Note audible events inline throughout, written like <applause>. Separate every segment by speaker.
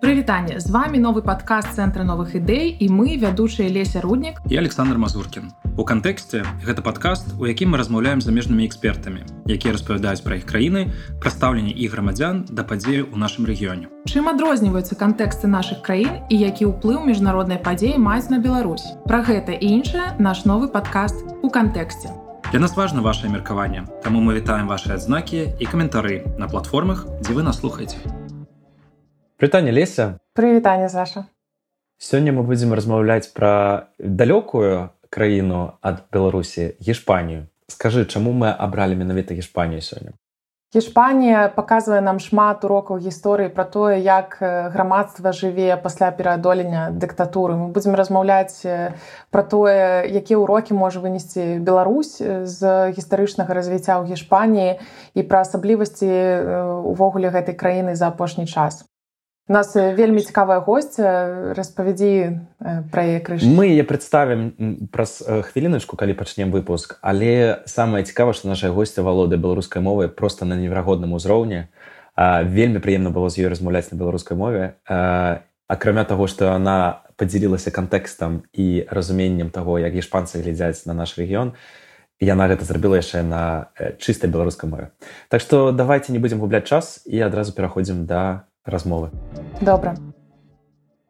Speaker 1: Прывітанне з вами новы падкаст цэнтра новых ідэй і мы вядучыя леся руднік
Speaker 2: і Александр Мазуркін. У кантэксце гэта падкаст, у якім мы размаўляем замежнымі экспертамі, якія распавядаюць пра іх краіны, прадстаўленне і грамадзян да падзею ў нашым рэгіёне.
Speaker 1: Чым адрозніваюцца кантэксты нашых краін і які ўплыў міжнароднай падзеі маюць на Беларусь. Пра гэта і іншае наш новы падкаст у кантэксце.
Speaker 2: Для нас важна ваше меркаванне, Таму мы вітаем ваши адзнакі і каментары на платформах, дзе вы нас слухаеце.
Speaker 3: Прытанне леся.
Speaker 1: Прывітанне Саша.
Speaker 3: Сёння мы будзем размаўляць пра далёкую краіну ад беларусі гішпанію скажы чаму мы абралі менавіта гішпанію сёння
Speaker 1: Гішпанія паказвае нам шмат урокаў гісторыі пра тое як грамадства жыве пасля пераадолення дыктатуры мы будзем размаўляць пра тое якія ўрокі можа вынесці Беларусь з гістарычнага развіцця ў гішпаніі і пра асаблівасці увогуле гэтай краіны за апошні час нас вельмі цікавая госця распавядзі пра яе крыж.
Speaker 3: Мы яе прадставім праз хвіліначку калі пачнем выпуск але самае цікава што наша госця валода беларускай мовы просто на неверагодным узроўні. Вельмі прыемна было з ёй размаўляць на беларускай мове. Акрамя таго што она падзялілася кантэкстам і разуменнем таго як ішпанцы глядзяць на наш рэгіён яна гэта зрабіла яшчэ на чыстай беларускай мове. Так што давайте не будзем губляць час і адразу пераходзім да размовы.
Speaker 1: Добра.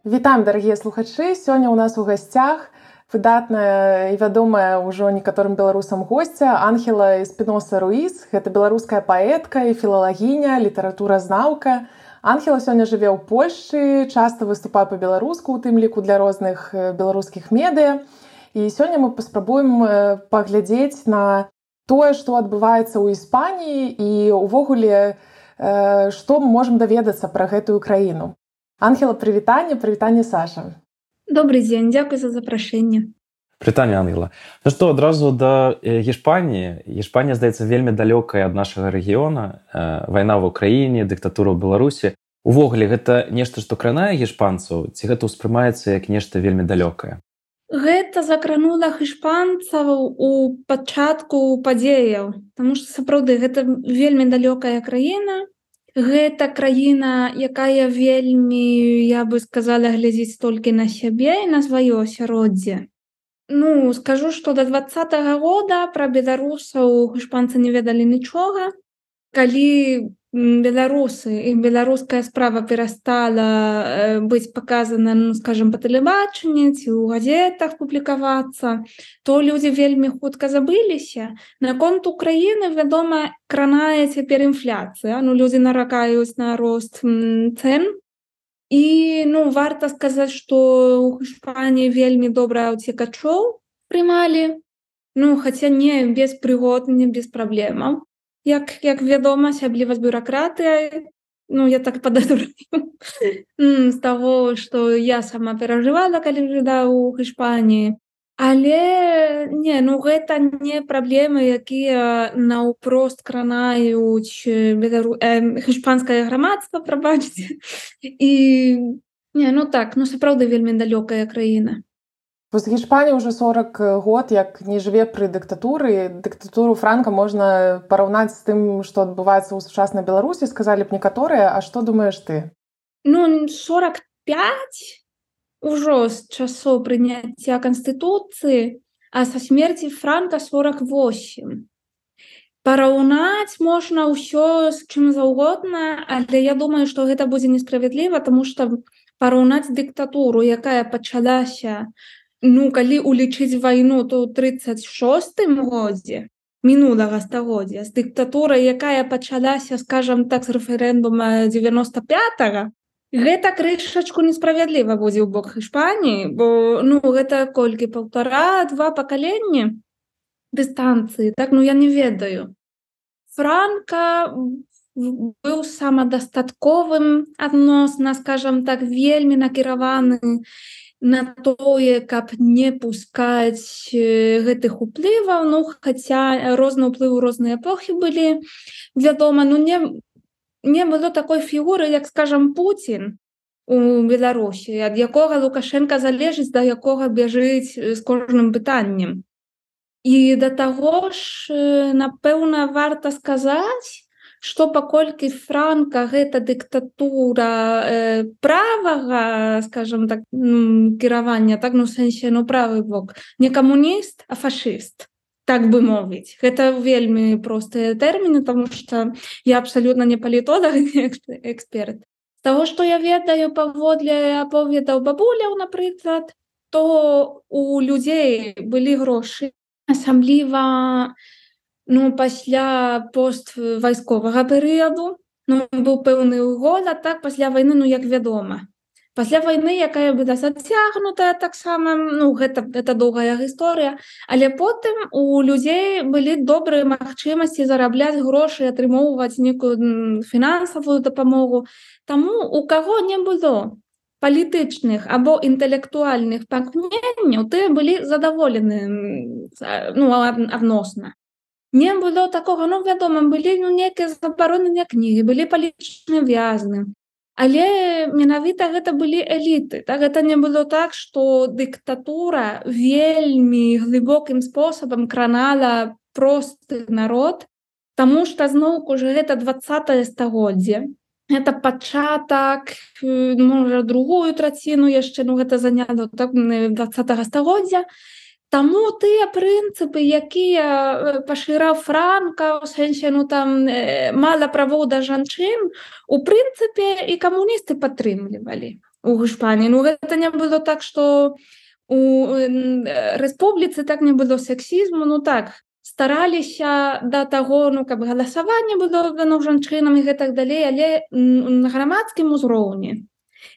Speaker 1: Вітаем, дарагія слухачы. Сёння ў нас у гасцях выдатная і вядомая ўжо некаторым беларусам госця Анхела Спіноса Руіс. Гэта беларуская паэтка і філалагіня, літаратуразнаўка. Анхела сёння жыве ў Польшчы, часта выступае па-беларуску, у тым ліку для розных беларускіх медыя. І сёння мы паспрабуем паглядзець на тое, што адбываецца ў Іспаніі і ўвогуле, што мы можам даведацца пра гэтую краіну. Ангела прывітанне, прывітанне Саша.
Speaker 4: Добрый дзень, дзякуй за запрашэнне.
Speaker 3: Прытанне Ангела. Ну што адразу да Гішпаніі. Гішпанія здаецца вельмі далёкая ад нашага рэгіёна, вайна ў Украіне, дыктатура ў Беларусі. Увогуле гэта нешта, што кранае гішпанцаў, ці гэта ўспрымаецца як нешта вельмі далёкае.
Speaker 4: Гэта закранула іспанцаў у пачатку падзеяў, Таму што сапраўды гэта вельмі далёкая краіна. Гэта краіна, якая вельмі, я бы сказала, глядзіць толькі на сябе і на сваё асяроддзе. Ну скажу, што да два -го года пра беларусаў іспанцы не ведалі нічога. Калі беларусы і беларуская справа перастала быць паказана ну скажем по тэлебачанні ці ў газетах публікавацца то людзі вельмі хутка забыліся. Наконт Украіны вядома кранае цяпер інфляцыя. Ну людзі наракаюць на рост цен і ну варта сказаць што у Іспаніі вельмі добра уцекачоў прымалі. Ну хаця не без прыгод не без праблемаў як як вядома асябліва з бюракратыя Ну я так падаю <laughs> з таго што я сама перажывала калі жыда ў Іспаніі. Але не ну гэта не праблемы якія наўпрост кранаюць іспанскае грамадства прабачце. І не ну так ну сапраўды вельмі далёкая краіна
Speaker 1: Вось Гішпанія ўжо 40 год як не жыве пры дыктатуры. Дыктатуру франка можна параўнаць з тым што адбываецца ў сучаснай беларусі. Сказалі б некаторыя. А што думаеш ты?
Speaker 4: Ну 45 ужо з часоў прыняцця канстытуцыі а са смерці франка 48 параўнаць можна ўсё з чым заўгодна але я думаю што гэта будзе несправядліва тому что параўнаць дыктатуру якая пачалася у Ну калі улічыць вайну то ў 36 годзе мінулага стагоддзя з дыктатурай якая пачалася скажем так з рэферэндума 95 гэта крышачку несправядліва будзе ў бок Іспаніі бо ну гэта колькі полтора два пакаленні дыстанцыі так ну я не ведаю. Франка быў самадастатковым адносна скажем так вельмі накіраваны і на тое каб не пускаць гэтых уплываў. Ну хаця розны ўплыву розныя эпохі былі вядома ну не не было такой фігуры як скажем Путін у Беларусі ад якога лукашенко залежыць да якога бяжыць з кожным пытаннем. І да таго ж напэўна варта сказаць што паколькі франка гэта дыктатура э, правага скажем так кіравання так ну сэнсе ну правы бок не камуніст а фашыст так бы мовіць. Гэта вельмі простыя тэрміны тому что я абсалютна не палітолог <laughs> эксперт. Того что я ведаю паводле аповедаў бабуляў напрыклад то у людзей былі грошы асабліва ну пасля пост вайсковага перыяду ну, быў пэўны года так пасля войны ну як вядома. Пасля войны якая бы зацягнутая таксама ну гэта это доўгая гісторыя але потым у людзей былі добрыя магчымасці зарабляць грошы атрымоўваць некую фінансавую дапамогу. Таму у каго не было палітычных або інтэлектуальных пакненняў ты былі задаволены ну, адносна не было такого ну вядома былі ну, некія забароненыя кнігі былі палічныя вязны. Але менавіта гэта былі эліты так? Гэта не было так что дыктатура вельмі глыбокім спосабам кранала просты народ Таму что зноўку же гэта двадцатое стагоддзе. Это пачатак можа другую траціну яшчэ ну гэта заняло так двадцатого стагоддзя Таму тыя прынцыпы якія пашыраў франка у сэнсе ну там мала правоў да жанчын у прынцыпе і камуністы падтрымлівалі у гушпані Ну гэта не было так что у рэспубліцы так не было сексізму. Ну так стараліся да таго ну каб галасаванне было дано жанчынам і гэтак далей але на грамадскім узроўні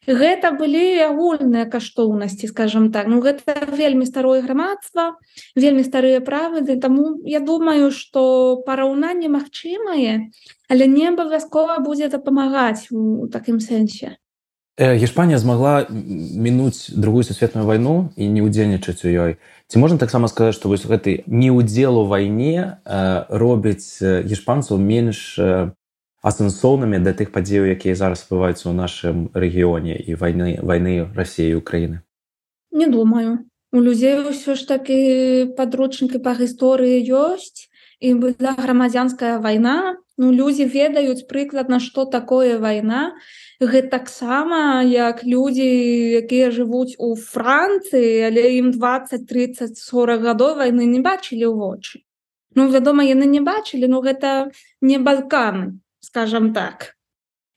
Speaker 4: гэта былі агульныя каштоўнасці скажем так. Ну гэта вельмі старое грамадства вельмі старыя правы таму я думаю что параўнанне магчымае але не абавязкова будзе дапамагаць у такім сэнсе.
Speaker 3: Гішпанія змагла мінуць другую сусветную вайну і не ўдзельнічаць у ёй. Ці можна таксама сказаць што вось гэты неудзел у вайне э, робіць гішпанцаў менш э, асэнсоўнымі да тых падзеяў якія зараз адбываюцца ў нашым рэгіёне і вайны вайны рассіі Украіны?
Speaker 4: Не думаю. У людзей ўсё ж такі падручнікі па гісторыі ёсць і была грамадзянская вайна. Ну людзі ведаюць прыкладна што такое вайна. Гэта таксама як людзі якія жывуць у францыі але ім 20 30 40 гадоў вайны не бачылі ў вочы. Ну вядома яны не бачылі ну гэта не балканы скажем так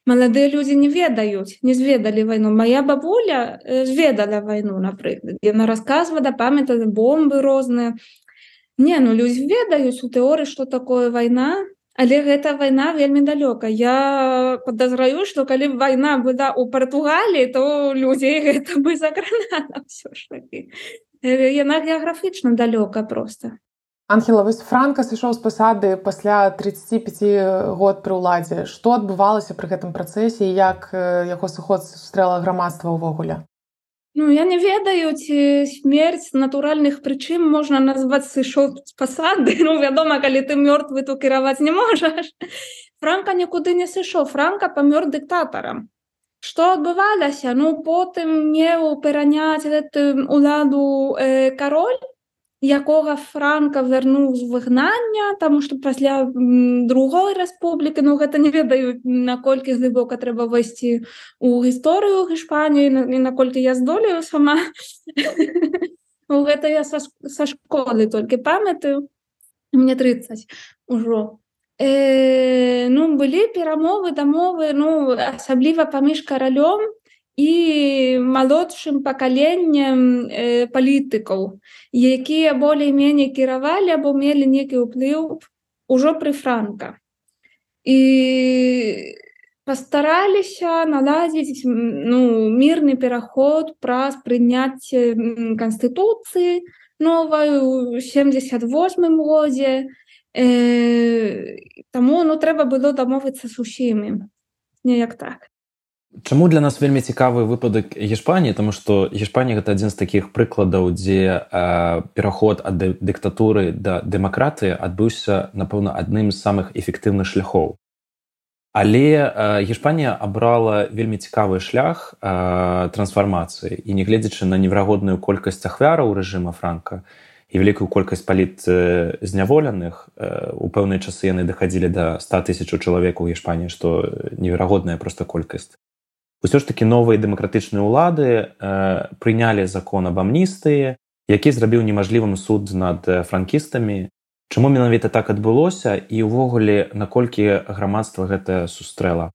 Speaker 4: маладыя людзі не ведаюць не зведалі вайну моя бабуля зведала вайну напрыклад яна рассказывала памятала бомбы розныя не ну людзі ведаюць у тэоры что такое вайна Але гэта вайна вельмі далёка. Я падазраю, што калі б вайна была ў Партугаліі, то людзей гэта <laughs> бы закранала ўсё ж такі. Яна геаграфічна далёка проста.
Speaker 1: Анхела вось Франка сышоў з пасады пасля 35 год пры ўладзе. Што адбывалася пры гэтым працэсе як яго суход сустрэла грамадства ўвогуле?
Speaker 4: Ну, я не ведаю ці смерць натуральных прычым можна назваць сышоў з пасады. <laughs> Ну вядома калі ты мёртвы то кіраваць не можаш. Франка нікуды не сышоў. Франка памёр дыктатарам. Што адбывалася? Ну потым меў пераняць уладу э, кароль якога франка вярнуў з выгнання таму што пасля другой рэспублікі ну гэта не ведаю наколькі глыбока трэба вайсці у гісторыю гішпаніі і наколькі я здолею сама. <laughs> Гэта я са, са школы толькі памятаю. Мне 30 ужо. Э, ну былі перамовы дамовы ну асабліва паміж каралём і малодшым пакаленнем э, палітыкаў, якія болей-меней кіравалі або мелі некі ўплыў ужо пры франка. І пастараліся наладзіць ну, мірны пераход праз прыняцце канстытуцыі новую 78 годзе. Э, Таму ну, трэба было дамовіцца з усімі неяк так.
Speaker 3: Чаму для нас вельмі цікавы выпадак Гішпаніі, Таму што Гішпанія гэта адзін з такіх прыкладаў, дзе э, пераход ад дыктатуры да дэмакратыі адбыўся, напэўна, адным з самых эфектыўных шляхоў. Але э, Гішпанія абрала вельмі цікавы шлях э, трансфармацыі. І нягледзячы на неверагодную колькасць ахвяраў рэжыма франка, і вялікую колькасць паліт зняволеных у пэўныя часы яны дахадзілі да 100 тысяч чалавек у Іспаніі што неверагодная проста колькасць ўсё ж таки новыя дэмакратычныя ўлады э, прынялі закон аб амністыі які зрабіў немажлівым суд над франкістамі. Чаму менавіта так адбылося і ўвогуле наколькі грамадства гэта сустрэла?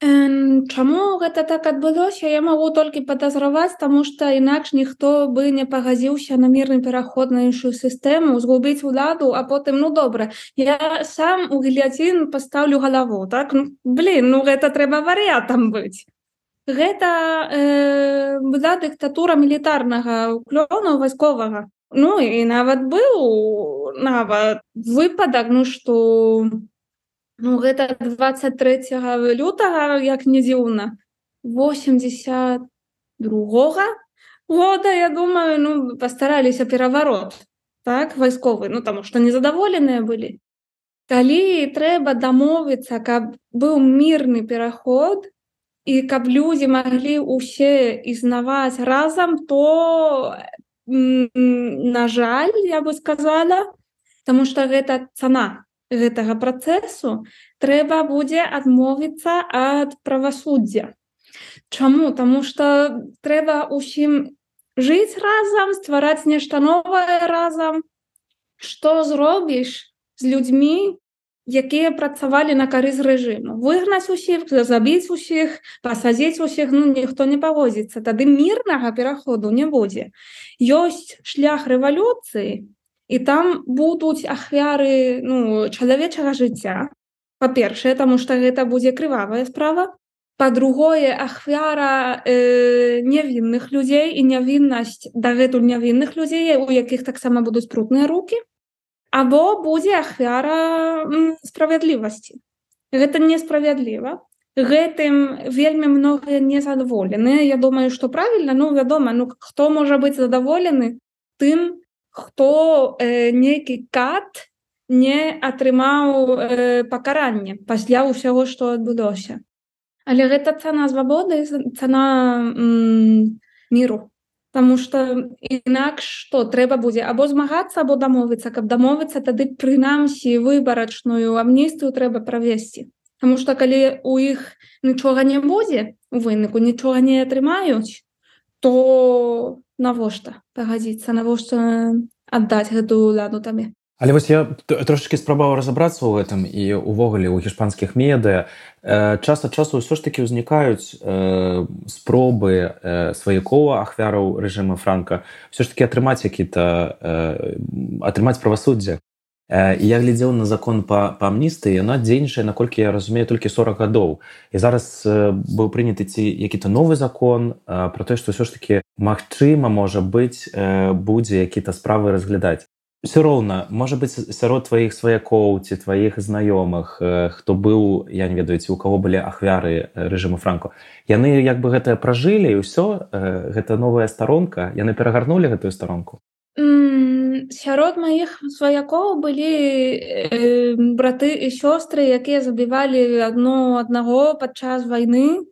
Speaker 4: Чаму гэта так адбылося я магу толькі падазраваць таму што інакш ніхто бы не пагадзіўся на мірны пераход на іншую сістэму згубіць уладу а потым ну добра я сам у гільяцін пастаўлю галаву так? Ну, блин ну гэта трэба варыятам быць гэта э, была дыктатура мілітарнага уклёну вайсковага. Ну і нават быў нават выпадак ну што ну гэта 23 лютага як не дзіўна 80 другога года я думаю ну пастараліся пераварот так вайсковы ну таму што незадаволеныя былі. Калі трэба дамовіцца каб быў мірны пераход і каб людзі маглі ўсе існаваць разам то на жаль я бы сказала тому что гэта цана гэтага працэсу трэба будзе адмовіцца ад правасуддзя Чаму Таму что трэба усім жыць разам ствараць нешта новае разам что зробіш з людзьмі якія працавалі на карыс рэжыму. Выгнаць усіх забіць усіх пасадзіць усіх ну ніхто не павозіцца тады мірнага пераходу не будзе. Ёсць шлях рэвалюцыі і там будуць ахвяры ну чалавечага жыцця. Па-першае таму што гэта будзе крывавая справа. По-другое ахвяра э, нявінных людзей і нявіннасць дагэтуль нявінных людзей у якіх таксама будуць прутныя руки або будзе ахвяра справядлівасці. Гэта несправядліва. Гэтым вельмі многія незадаволены. Я думаю что правильно ну вядома ну хто можа быць задаволены тым хто э, нейкі кат не атрымаў э, пакаранне пасля ўсяго што адбылося. Але гэта цана свабоды цана міру Таму што інакш што трэба будзе або змагацца або дамовіцца, каб дамовіцца, тады прынамсі выбарачную амністыю трэба правесці. Таму што калі у іх нічога не будзе у выніку нічога не атрымаюць, то навошта пагадзіцца навошта аддаць гэтую ладу табе.
Speaker 3: Але вось я трошки спрабаваў разабрацца ў гэтым і увогуле ў гішпанскіх медыа. Час ад часу ўсё ж таки ўзнікаюць э, спробы э, сваякова ахвяраў рэжыма франка все ж таки атрымаць які-то э, атрымаць правасуддзе. Я глядзеў на закон па па амністы яна дзейнічае наколькі я разумею толькі 40 гадоў. І зараз быў прыняты ці які-то новы закон про тое што ўсё ж таки магчыма можа быць будзе які-то справы разглядаць все роўна можа быць сярод тваіх сваякоў ці тваіх знаёмых хто быў я не ведаюць у кого былі ахвяры рэжыму франку. Яны як бы гэта пражылі і ўсё гэта новая старонка. Яны перагарнули гэтую старонку?
Speaker 4: Сярод маіх сваякоў былі э, браты і сёстры якія забівалі адно аднаго падчас вайны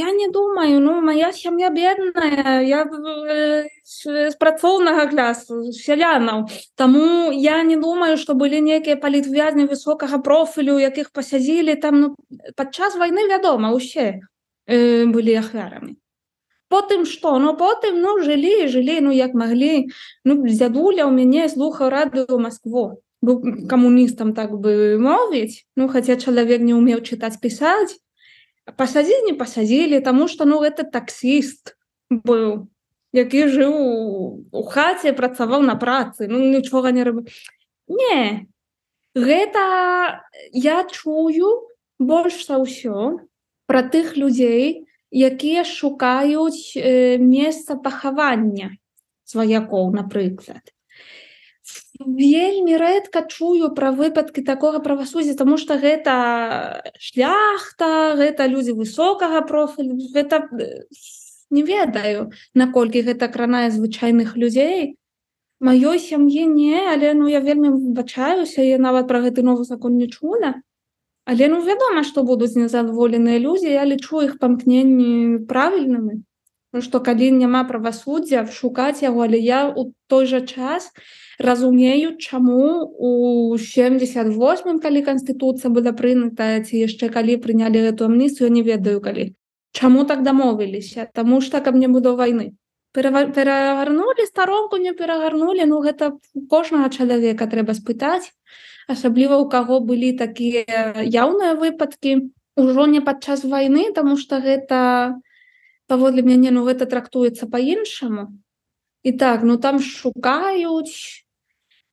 Speaker 4: Я не думаю ну моя сям'я бедная я з працоўнага клясу сялянаў. Таму я не думаю што былі нейкія палітвязні высокага профілю якіх пасядзілі там ну, падчас вайны вядома усе э, былі ахвярамі. Потым што? Ну потым ну жылі жылі ну як маглі. Ну дзядуля ў мяне слухаў радыё Маскву быў камуністам так бы мовіць. Ну хаця чалавек не умеў чытаць пісаць пасадзілі не пасадзілі тому что ну это таксіст быў які жыў у хаце працаваў на працы ну нічога не рабы не гэта я чую больш за ўсё про тых людзей якія шукаюць э, месца пахавання сваякоў напрыклад вельмі рэдка чую пра выпадкі такога правасуддзя тому что гэта шляхта гэта людзі высокага профілю. Гэта не ведаю наколькі гэта кранае звычайных людзей. Маёй сям'і не але ну я вельмі выбачаюся я нават пра гэты новы закон не чула. Але ну вядома што будуць незадаволеныя людзі я лічу іх памкненні правільнымі. Што калі няма правасуддзя шукаць яго але я у той жа час разумею чаму у 78 калі канстытуцыя была прынятая ці яшчэ калі прынялі эту амністыю не ведаю калі. Чаму так дамовіліся? Таму што каб не буду вайны. Перагарнули старонку не перагарнули Ну гэта кожнага чалавека трэба спытаць. Асабліва у каго былі такія яўныя выпадкі. Ужо не падчас вайны тому что гэта паводле мяне ну гэта трактуецца по-іншаму і так ну там шукаюць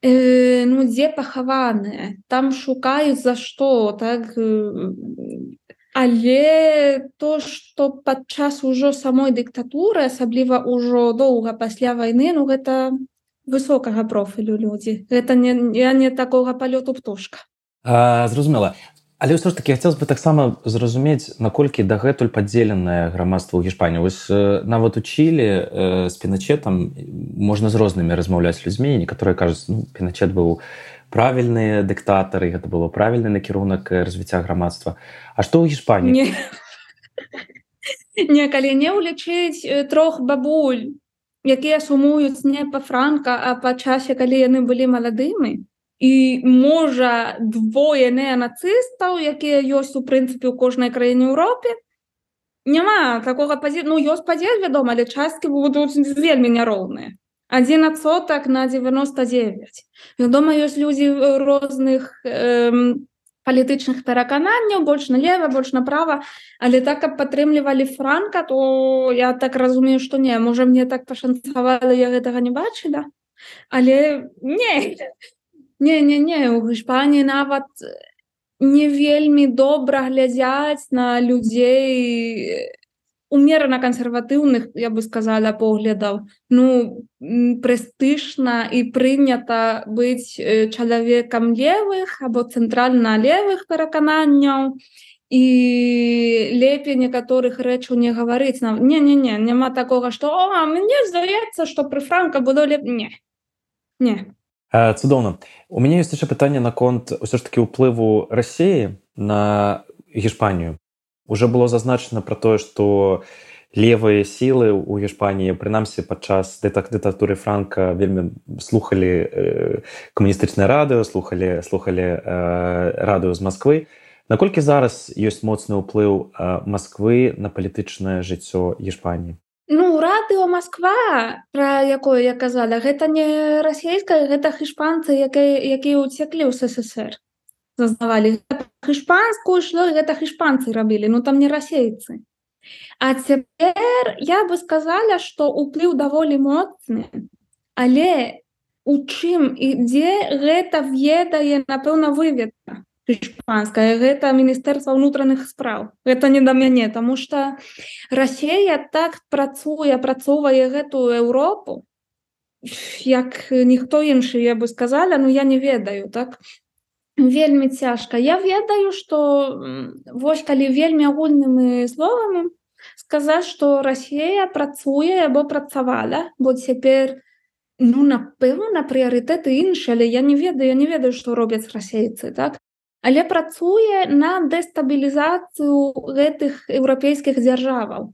Speaker 4: э, ну дзе пахаваныя там шукаюць за што так Але то што падчас ужо самой дыктатуры асабліва ўжо доўга пасля вайны ну гэта высокага профілю людзі гэта не я не такога палёту птушка.
Speaker 3: Зразумела але ўсё ж таки хацелось бы таксама зразумець наколькі дагэтуль падзеленае грамадства ў гішпані вось нават у чілі з пеначетам можна з рознымі размаўляць людзьмі. Некаторыя кажуць ну, пеначет быў правільныя дыктатары гэта было правільны накірунак развіцця грамадства. А што ў гішпані
Speaker 4: не, калі не ўлічыць трох бабуль якія сумуюць не па франка а па часе калі яны былі маладымі і можа двое неанацыстаў якія ёсць у прынцыпе ў кожнай краіне Еўропе. Няма такога пазі ну ёсць падзел вядома але часткі будуць вельмі няроўныя. Один адсотак на 99 вядома ёсць людзі розных э, палітычных перакананняў больш налево больш направо але так каб падтрымлівалі франка то я так разумею что не можа мне так пашанцавала я гэтага не бачыла. Але не не не не у Іспаніі нават не вельмі добра глядзяць на людзей умерана кансерватыўных я бы сказала поглядаў ну прэстышна і прынята быць чалавекам левых або цэнтральна левых перакананняў і лепей некаторых рэчаў не гаварыць нам. Не не не няма такога што мне здаецца што пры франка было леп не не
Speaker 3: цудоўна. У мяне ёсць яшчэ пытанне наконт ўсё ж таки ўплыву рассеі на гішпанію уже было зазначана про тое что левыя сілы у гішпаніі прынамсі падчас дэтак дытатуры франка вельмі слухали э, камуністычнае радыё слухали слухали э, радыё з москвы наколькі зараз ёсць моцны ўплыў э, москвы на палітычнае жыццё гішпаніі
Speaker 4: Ну радыо Москва про якое я казала гэта не расійская гэта хішпанцы якія уцеклі ў ссср. Зазнавалі хішпанскую шло гэта хішпанцы рабілі ну там не расейцы. А цяпер я бы сказала что уплыў даволі моцны але у чым ідзе гэта ведае напэўна выведка шпанская гэта міністэрства ўнутраных спраў это не да мяне тому что Расея так працуе апрацоўвае гэтую Еўропу як ніхто іншы я бы сказала ну я не ведаю так? Вельмі цяжка. Я ведаю что вось калі вельмі агульнымі словамі сказаць что Росія працуе або працавала бо цяпер ну напэўна прыярытэты іншы але я не ведаю я не ведаю что робяць расейцы так але працуе на дэстабілізацыю гэтых еўрапейскіх дзяржаваў.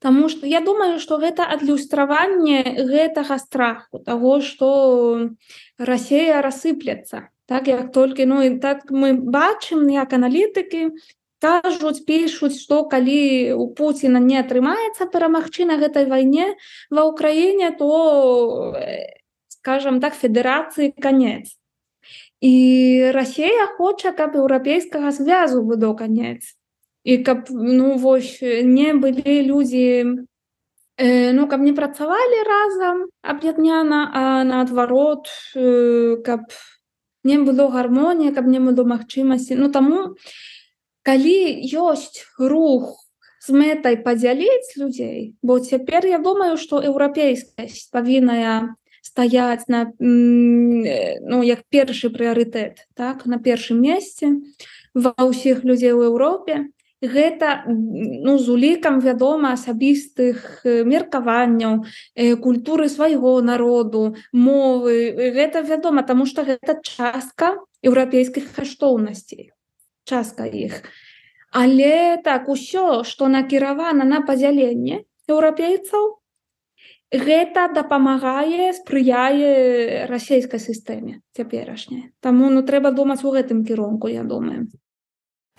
Speaker 4: Таму что я думаю что гэта адлюстраванне гэтага страху того что Росія рассыплецца. Так як толькі ну і так мы бачым як аналітыкі кажуць пішуць што калі у Пуціна не атрымаецца перамагчы на гэтай вайне ва ўкраіне то скажем так федэрацыі конец і Расія хоча каб еўрапейскага звязу было конец і каб ну вось не былі людзі э, ну каб не працавалі разам аб'ядняна а наадварот э, каб не было гармонія каб не было магчымасці. Ну таму калі ёсць рух з мэтай падзяліць людзей бо цяпер я думаю что еўрапейскасць павінная стаяць на ну як першы прыярытэт так на першым месцы ва ўсіх людзей у Еўропе гэта ну з улікам вядома асабістых меркаванняў культуры свайго народу мовы. Гэта вядома тому что гэта частка еўрапейскіх каштоўнасцей частка іх. Але так усё что накіравана на падзяленне еўрапейцаў гэта дапамагае спрыяе расійскай сістэме цяперашняй. Таму ну трэба думаць у гэтым кірунку я думаю.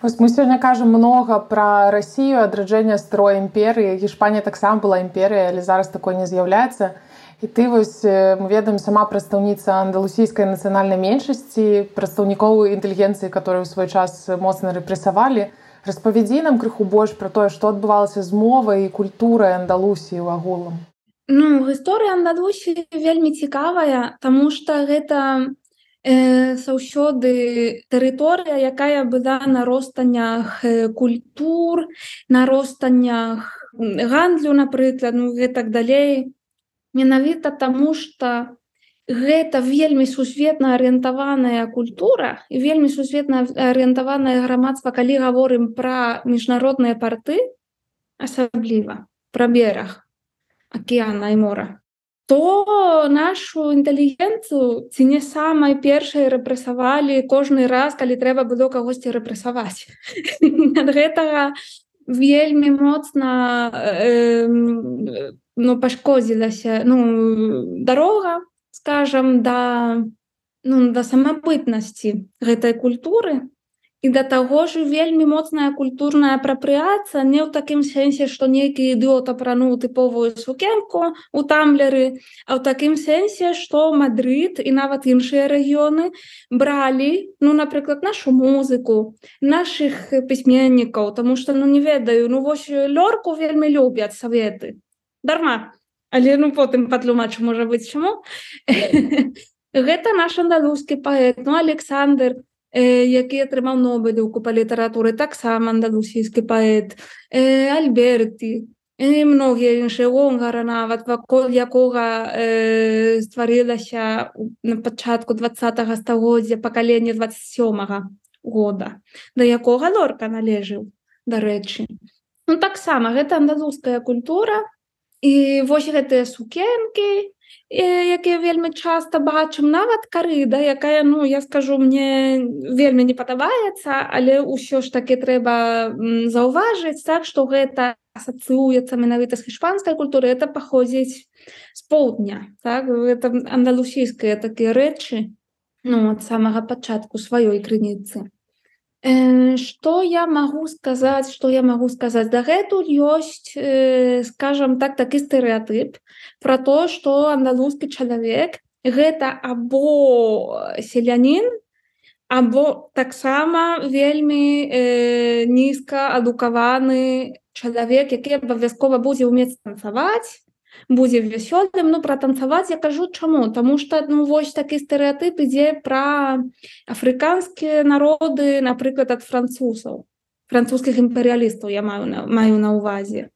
Speaker 1: Вось мы сёння кажам многа пра рассію адраджэння строй імперыі. Гішпанія таксама была імперыя але зараз такой не з'яўляецца. І ты вось мы ведаем сама прадстаўніца андалусійскай нацыянальнай меншасці прадстаўнікоў інтэлігенцыі которые ў свой час моцна рэпрэсавалі. Распавядзі нам крыху больш пра тое што адбывалася з мовай і культурай андалусіі ў агулам
Speaker 4: Ну гісторыя Андалусі вельмі цікавая, таму што гэта э, заўсёды тэрыторыя, якая была на ростаннях культур, на ростаннях гандлю, напрыклад, ну гэтак далей. Менавіта таму, што гэта вельмі сусветна арыентаваная культура і вельмі сусветна арыентаванае грамадства, калі гаворым пра міжнародныя парты, асабліва пра бераг акеана і мора то нашу інтэлігенцыю ці не самай першай рэпрэсавалі кожны раз калі трэба было кагосьці рэпрэсаваць ад <laughs> гэтага вельмі моцна э, ну пашкодзілася ну дарога скажем да ну да самабытнасці гэтай культуры і да таго ж вельмі моцная культурная апрапрыяцыя не ў такім сэнсе што нейкі ідыот апрануў тыповую сукенку у тамблеры а ў такім сэнсе што Мадрид і нават іншыя рэгіёны бралі ну напрыклад нашу музыку наших пісьменнікаў тому что ну не ведаю ну вось лёрку вельмі любяць саветы. Дарма. Але ну потым патлумачу можа быць чаму. <laughs> Гэта наш андалузскі паэт ну Александр які атрымаў нобелюку па літаратуры таксама андалусійскі паэт Альберты многія іншыя гонгара нават вакол якога э, стварылася на пачатку два стагоддзя пакалення 27 года да якога лорка належыў дарэчы ну таксама гэта андалузская культура і вось гэтыя сукенкі якія вельмі часта бачым нават карыда якая ну я скажу мне вельмі не падабаецца але ўсё ж таки трэба заўважыць так что гэта асацыюецца менавіта з іспанскай культуры это паходзіць з поўдня так? Это андалусійская такія рэчы ну ад самага пачатку сваёй крыніцы Што я магу сказаць, што я магу сказаць дагэтуль ёсць э, скажам так такі стэеатып пра то, што андалузскі чалавек гэта або селянін, або таксама вельмі э, нізка адукаваны чалавек, які абавязкова будзе ўмець танцаваць, будзе вясёлым. Ну пратанцаваць я кажу чаму? Тому что ну вось такі стэеатып ідзе пра афрыканскія народы напрыклад ад французаў французскіх імперыялістаў я маю на маю на увазе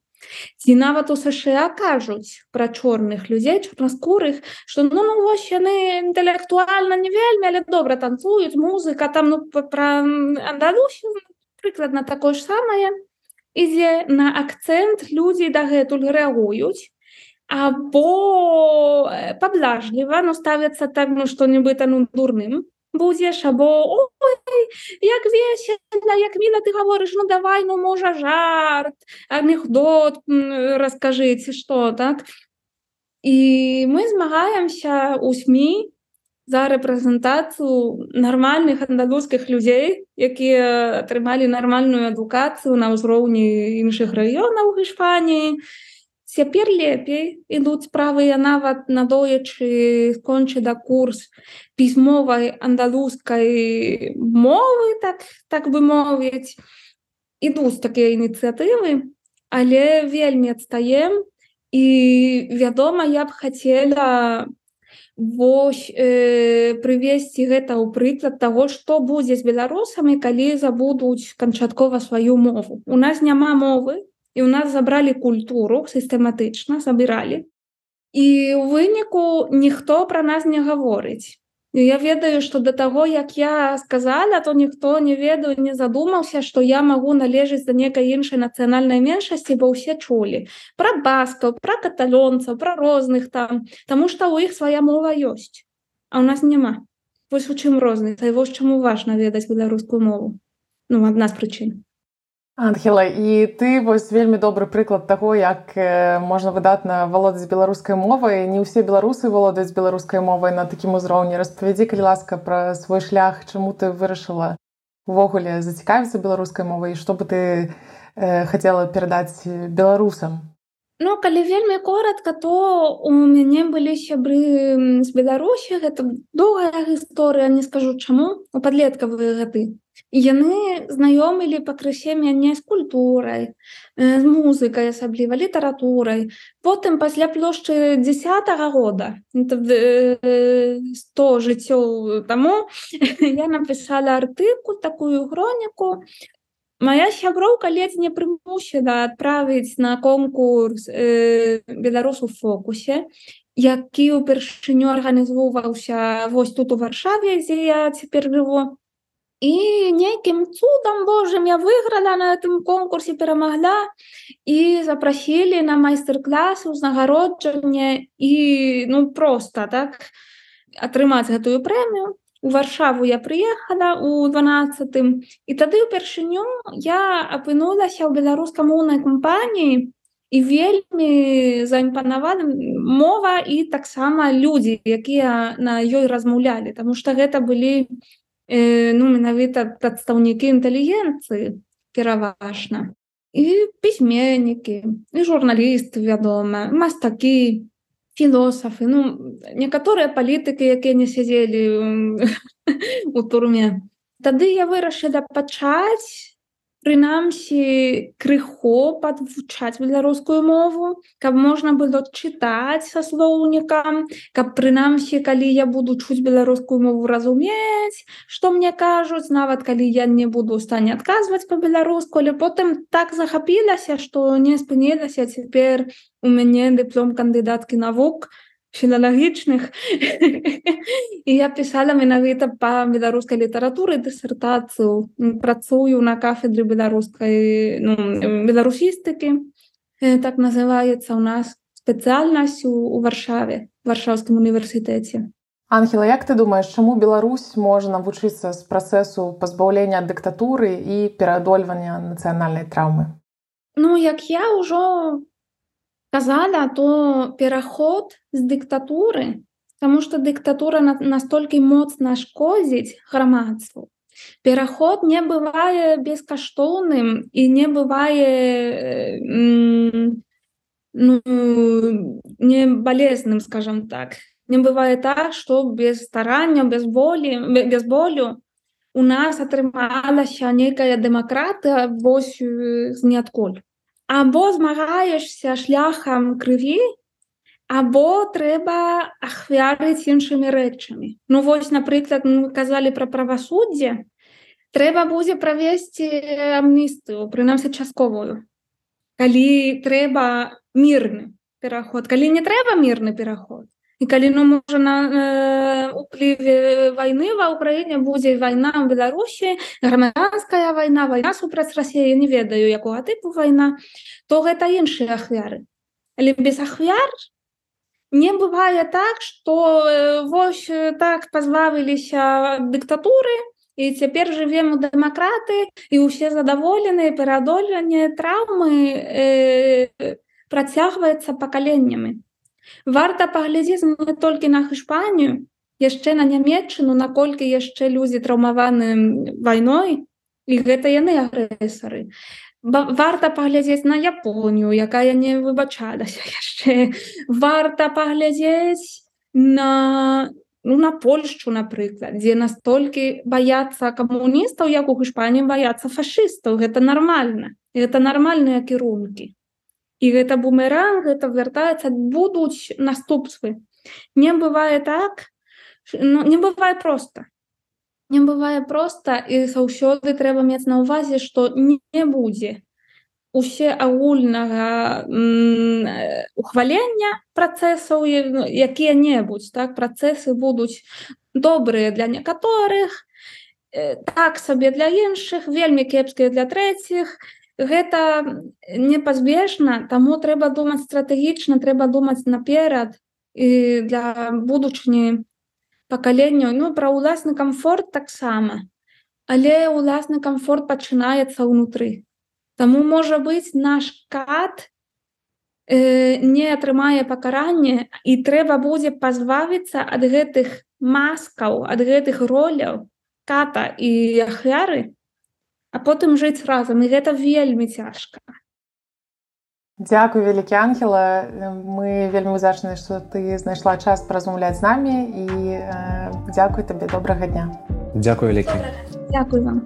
Speaker 4: ці нават у сша кажуць пра чорных людзей чорнаскурых что ну, ну вось яны інтэлектуальна не вельмі але добра танцуюць музыка там ну пра андалусю прыкладна такое ж самае ідзе на акцэнт людзі дагэтуль рэагуюць або паблажліва но ставяцца так ну што-нібыта ну дурным будзеш або як весельна як міла ты гаворыш ну давай ну можа жарт анекдот раскажыце што так і мы змагаемся у сМ за рэпрэзентацыю нармальных андалузскіх людзей якія атрымалі нармальную адукацыю на ўзроўні іншых раёнаў Іспаніі і Цяпер лепей ідуць справы я нават надоячы скончы да курс пісьмовай андалузскай мовы так так бы мовіць. Ідуць такія ініцыятывы але вельмі адстаем і вядома я б хацела вось э, прывесці гэта ў прыклад таго што будзе з беларусамі калі забудуць канчаткова сваю мову. У нас няма мовы і у нас забралі культуру сістэматычна забіралі і у выніку ніхто пра нас не гаворыць я ведаю что до таго як я сказала то ніхто не ведаю не задумаўся что я магу належыць за некай іншай нацыянальнай меншасці бо ўсе чулі пра баскаў пра каталёнцаў пра розных там тому что у іх свая мова ёсць а у нас няма вось у чым розны вось чаму важна ведаць беларускую мову. Ну адна з прычын
Speaker 1: Ангела і ты вось вельмі добры прыклад таго як можна выдатна валодаць беларускай мовай. Не ўсе беларусы валодаюць беларускай мовай на такім узроўні. Распавядзі калі ласка пра свой шлях чаму ты вырашыла увогуле зацікавіцца беларускай мовай што бы ты э, хацела перадаць беларусам
Speaker 4: Ну калі вельмі коротко то у мяне былі сябры з беларусі гэта доўгая гісторыя не скажу чаму у падлеткавыя гады яны знаёмілі пакрысе мяне з культурай з музыкай асабліва літаратурай потым пасля плошчы десятого года сто жыццёў таму <laughs> я напісала артыкул такую хроніку моя сяброўка ледзь не прымусіла адправіць на конкурс э, беларусу фокусе які ўпершыню арганізоўваўся вось тут у варшаве дзе я цяпер жыву. І нейкім цудам Божым я выйграла на этом конкурсе перамагла і запрасілі на майстар-клас узнагароджанне і ну просто так атрымаць гэтую прэмію у варшаву я прыехала у 12 і тады ўпершыню я апынулася ў беларуска-моўнай кампаніі і вельмі заімпанавана мова і таксама людзі якія на ёй размаўлялі Таму што гэта былі э, ну менавіта прадстаўнікі інтэлігенцыі пераважна. І пісьменнікі і журналісты вядома мастакі філосафы ну некаторыя палітыкі якія не сядзелі <laughs> у турме. Тады я вырашыла пачаць прынамсі крыхо падвучаць беларускую мову каб можна было чытаць са слоўнікам каб прынамсі калі я буду чуць беларускую мову разумець што мне кажуць нават калі я не буду стане адказваць по-беларуску але потым так захапілася што не спынілася цяпер у мяне дыплом кандыдаткі навук філалагічных і я пісала менавіта па беларускай літаратуры дысертацыю працую на кафедры беларускай ну, беларусістыкі так называецца у нас спецыяльнасць у варшаве варшаўскім універсітэце
Speaker 1: Ангела як ты думаеш чаму Беларусь можа навучыцца з працэсу пазбаўлення ад дыктатуры і пераадольвання нацыянальнай траўмы
Speaker 4: Ну як я ўжо казала то пераход з дыктатуры тому что дыктатура на, настолькі моцна шкодзіць грамадству пераход не бывае бескаштоўным і не бывае ну, не балезным скажем так. Не бывае так что без старання без болі без болю у нас атрымалася нейкая дэмакратыя вось з ніадкуль або змагаешься шляхам крыві або трэба ахвярыць іншымі рэчамі. Ну вось напрыклад мы казалі пра правасуддзе. Трэба будзе правесці амністыю прынамсі частковую. Калі трэба мірны пераход. Калі не трэба мірны пераход і калі ну можа на э, уплыве войны ва ўкраіне будзе вайна ў беларусі грамадская вайна вайна супраць рассеі не ведаю якога тыпу вайна то гэта іншыя ахвяры. Але без ахвяр не бывае так что э, вось так пазбавіліся дыктатуры і цяпер жывем у дэмакраты і ўсе задаволеныя пераадольванне траўмы э, працягваецца пакаленнямі варта паглядзець не толькі на Іспанію яшчэ на нямметчыну наколькі яшчэ людзі траўмаваны вайной і гэта яны агрэсары. Варта паглядзець на Японію якая не выбачалася <laughs> яшчэ. Варта паглядзець на ну, на Польшчу напрыклад дзе настолькі баяцца камуністаў як у Іспаніі баяцца фашыстаў. Гэта нармальна это нармальныя кірункі і гэта бумеранг это вяртаецца будуць наступствы. Не бывае так ну, не бывае просто. Не бывае просто і заўсёды трэба мець на увазе што не будзе усе агульнага ухвалення працэсаў ну, якія-небудзь так працэсы будуць добрыя для некаторых так сабе для іншых вельмі кепскія для трэціх гэта непазбежна таму трэба думаць стратэгічна трэба думаць наперад і для будучыні пакаленняў. Ну пра ўласны камфорт таксама. Але ўласны камфорт пачынаецца ўнутры. Таму можа быць наш кат э, не атрымае пакаранне і трэба будзе пазбавіцца ад гэтых маскаў ад гэтых роляў ката і ахвяры а потым жыць разам і гэта вельмі цяжка.
Speaker 1: Дзякуй вялікі ангела мы вельмі удзячныя што ты знайшла час паразмаўляць з намі і э, дзякуй табе добрага дня.
Speaker 3: Дзякуй вялікі.
Speaker 4: Дзякуй вам